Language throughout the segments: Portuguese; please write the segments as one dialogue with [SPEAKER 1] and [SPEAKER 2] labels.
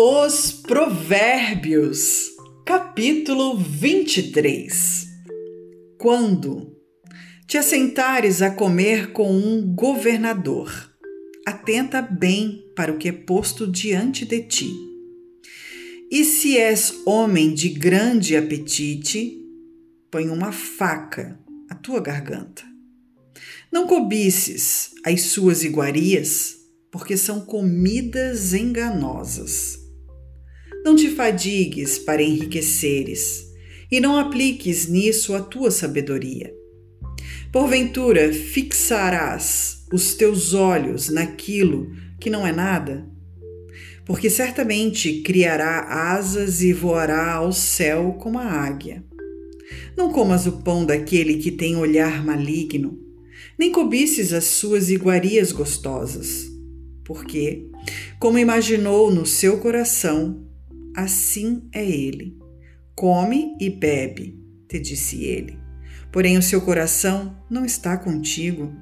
[SPEAKER 1] Os Provérbios, capítulo 23. Quando te assentares a comer com um governador, atenta bem para o que é posto diante de ti. E se és homem de grande apetite, põe uma faca à tua garganta. Não cobices as suas iguarias, porque são comidas enganosas. Não te fadigues para enriqueceres, e não apliques nisso a tua sabedoria. Porventura fixarás os teus olhos naquilo que não é nada? Porque certamente criará asas e voará ao céu como a águia. Não comas o pão daquele que tem olhar maligno, nem cobices as suas iguarias gostosas, porque, como imaginou no seu coração, assim é ele. Come e bebe, te disse ele. Porém, o seu coração não está contigo.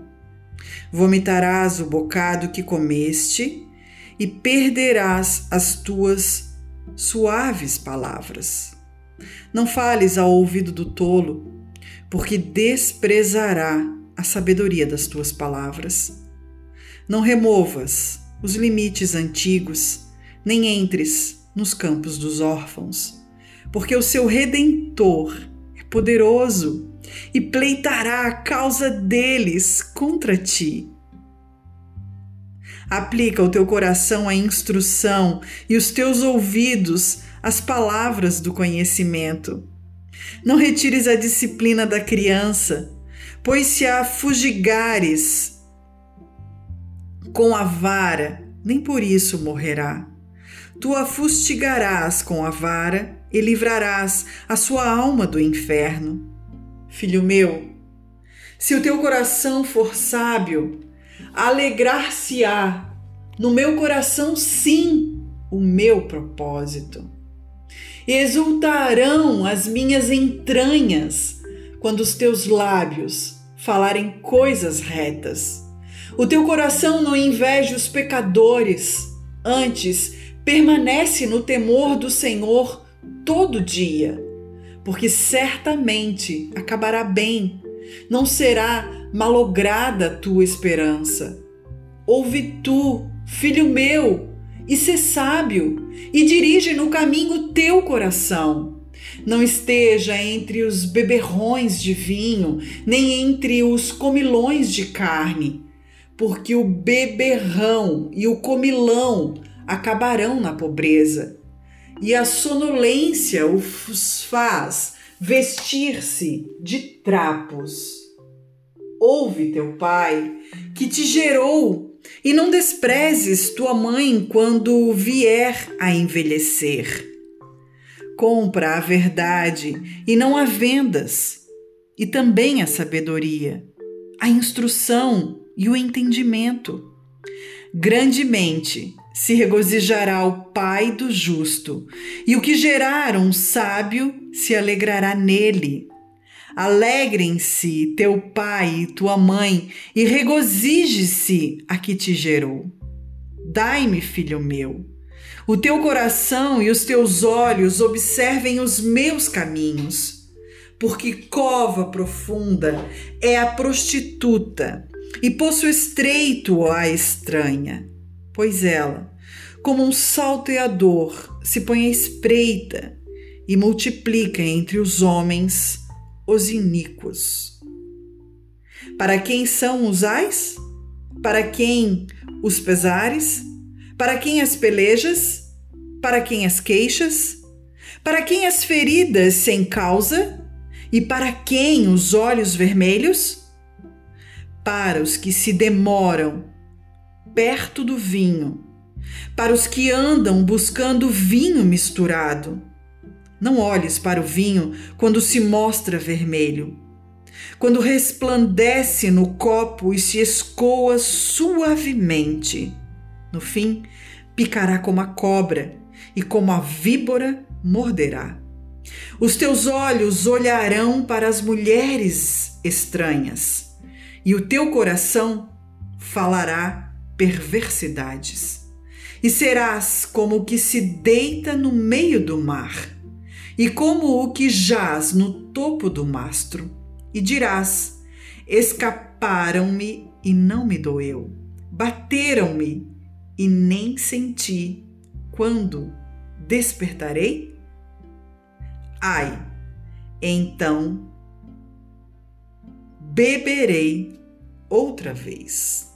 [SPEAKER 1] Vomitarás o bocado que comeste e perderás as tuas suaves palavras. Não fales ao ouvido do tolo, porque desprezará a sabedoria das tuas palavras. Não removas os limites antigos, nem entres nos campos dos órfãos, porque o seu redentor é poderoso e pleitará a causa deles contra ti. Aplica o teu coração à instrução e os teus ouvidos às palavras do conhecimento. Não retires a disciplina da criança, pois se a fugigares com a vara, nem por isso morrerá. Tu a fustigarás com a vara e livrarás a sua alma do inferno. Filho meu, se o teu coração for sábio, alegrar-se-á no meu coração, sim, o meu propósito. Exultarão as minhas entranhas quando os teus lábios falarem coisas retas. O teu coração não inveja os pecadores, antes permanece no temor do Senhor todo dia, porque certamente acabará bem, não será malograda tua esperança. Ouve tu, filho meu, e sê sábio, e dirige no caminho teu coração não esteja entre os beberrões de vinho, nem entre os comilões de carne, porque o beberrão e o comilão acabarão na pobreza, e a sonolência os faz vestir-se de trapos. Ouve teu pai, que te gerou, e não desprezes tua mãe quando vier a envelhecer compra a verdade e não a vendas, e também a sabedoria, a instrução e o entendimento. Grandemente se regozijará o Pai do justo, e o que gerar um sábio se alegrará nele. Alegrem-se teu pai e tua mãe, e regozije-se a que te gerou. Dai-me, filho meu, o teu coração e os teus olhos observem os meus caminhos, porque cova profunda é a prostituta e poço estreito a estranha, pois ela, como um salteador, se põe à espreita e multiplica entre os homens os iníquos. Para quem são os ais? Para quem os pesares? Para quem as pelejas? Para quem as queixas? Para quem as feridas sem causa? E para quem os olhos vermelhos? Para os que se demoram perto do vinho, para os que andam buscando vinho misturado. Não olhes para o vinho quando se mostra vermelho, quando resplandece no copo e se escoa suavemente no fim, picará como a cobra e como a víbora morderá. Os teus olhos olharão para as mulheres estranhas, e o teu coração falará perversidades. e serás como o que se deita no meio do mar, e como o que jaz no topo do mastro, e dirás: Escaparam-me e não me doeu, bateram-me e nem senti. Quando despertarei? Ai, então beberei outra vez.